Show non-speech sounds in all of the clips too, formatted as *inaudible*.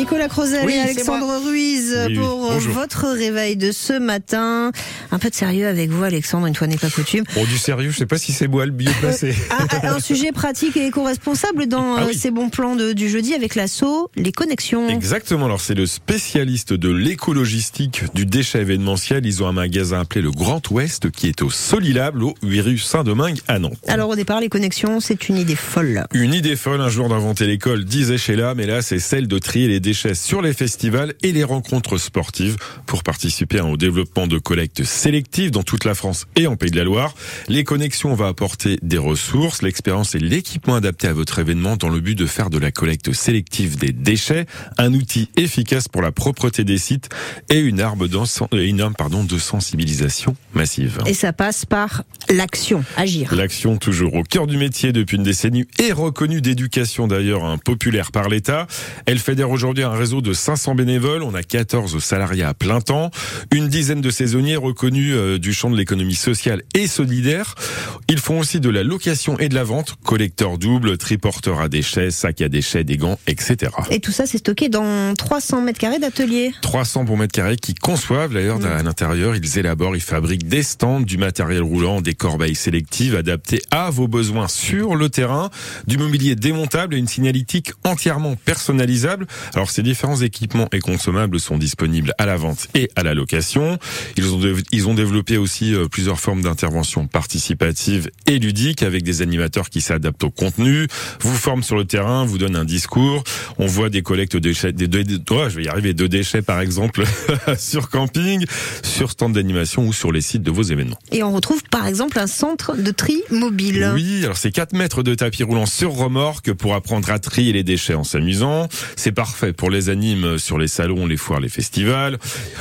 Nicolas Crozel Oui, et Alexandre Ruiz Oui, oui. pour Bonjour. votre réveil de ce matin. Un peu de sérieux avec vous, Alexandre, une fois n'est pas coutume. Bon, du sérieux, je sais pas si c'est moi le mieux placé. Un, un *laughs* sujet pratique et éco-responsable dans Ah euh, oui. ces bons plans de- du jeudi avec l'assaut, les connexions. Exactement. Alors, c'est le spécialiste de l'écologistique du déchet événementiel. Ils ont un magasin appelé le Grand Ouest qui est au Solilable, au 8 rue Saint-Domingue à Nantes. Alors au départ, les connexions, c'est une idée folle. Une idée folle un jour d'inventer l'école, disait Sheila, mais là c'est celle de trier les déchets sur les festivals et les rencontres sportives pour participer hein, au développement de collectes sélectives dans toute la France et en Pays de la Loire. Les connexions vont apporter des ressources, l'expérience et l'équipement adapté à votre événement dans le but de faire de la collecte sélective des déchets un outil efficace pour la propreté des sites et une arme, d'en- une arme pardon, de sensibilisation massive. Et ça passe par l'action, agir. L'action toujours au cœur du métier depuis une décennie et reconnue d'éducation d'ailleurs un populaire par l'État. Elle fédère aujourd'hui un réseau de 500 bénévoles. On a 14 salariés à plein temps, une dizaine de saisonniers reconnus euh, du champ de l'économie sociale et solidaire. Ils font aussi de la location et de la vente, collecteurs doubles, triporteurs à déchets, sacs à déchets, des gants, etc. Et tout ça, c'est stocké dans 300 mètres carrés d'atelier. 300 bons mètres carrés qui conçoivent d'ailleurs à l'intérieur, ils élaborent, ils fabriquent des stands, du matériel roulant, des corbeilles sélectives adaptées à vos besoins sur le terrain, du mobilier démontable et une signalétique entièrement personnalisable. Alors ces différents équipements et consommables sont disponibles à la vente et à la location. Ils ont, ils ont développé aussi euh, plusieurs formes d'intervention participative et ludique avec des animateurs qui s'adaptent au contenu, vous forment sur le terrain, vous donnent un discours. On voit des collectes de déchets, des, des- oh, je vais y arriver, de déchets par exemple *laughs* sur camping, sur stand d'animation ou sur les sites de vos événements. Et on retrouve par exemple un centre de tri mobile. Oui, alors c'est 4 mètres de tapis roulant sur remorque pour apprendre à trier les déchets en s'amusant. C'est parfait pour les animes sur les salons, les foires, les festivals.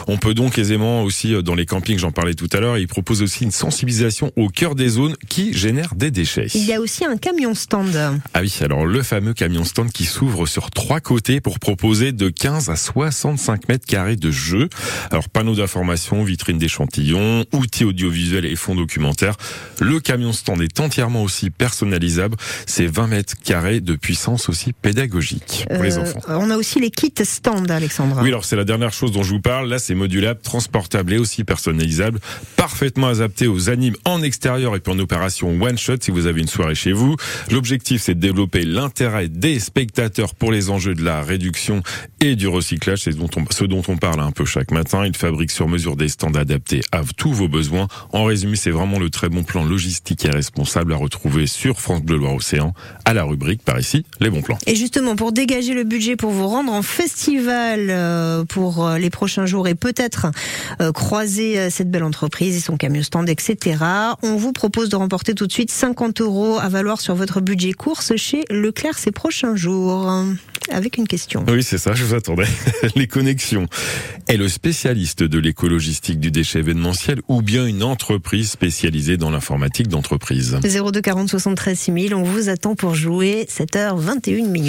On peut donc aisément aussi euh, dans les campings, j'en parlais tout à l'heure, ils proposent aussi une sensibilisation au cœur des zones qui génèrent des déchets. Il y a aussi un camion stand. Ah oui, alors le fameux camion stand qui s'ouvre sur trois côtés pour proposer de 15 à 65 mètres carrés de jeux. Alors panneaux d'information, vitrines d'échantillons, outils audiovisuels et fonds documentaires. Le camion stand est entièrement aussi personnalisable. C'est 20 mètres carrés de puissance aussi pédagogique pour les Euh, enfants. on a aussi les kits stand, Alexandre. Oui, alors c'est la dernière chose dont je vous parle. Là, c'est modulable, transportable et aussi personnalisable, parfaitement adapté aux animes en extérieur et puis en opération one shot si vous avez une soirée chez vous. L'objectif, c'est de développer l'intérêt des spectateurs pour les enjeux de la réduction et du recyclage. C'est ce dont on parle un peu chaque matin. Il fabrique sur mesure des stands adaptés à tous vos besoins. En résumé, c'est vraiment le très bon plan logistique et responsable à retrouver sur France Bleu Loire Océan à la rubrique par ici les bons plans. Et justement, pour dégager le budget pour vous rendre en festival euh, pour euh, les prochains jours et peut-être euh, croiser cette belle entreprise et son camion stand, etc., on vous propose de remporter tout de suite 50 euros à valoir sur votre budget course chez Leclerc ces prochains jours. Avec une question. Oui, c'est ça, je vous attendais. *laughs* Les connexions. Est le spécialiste de l'écologistique du déchet événementiel ou bien une entreprise spécialisée dans l'informatique d'entreprise? 02 40 73 6000, on vous attend pour jouer 7h21 minutes.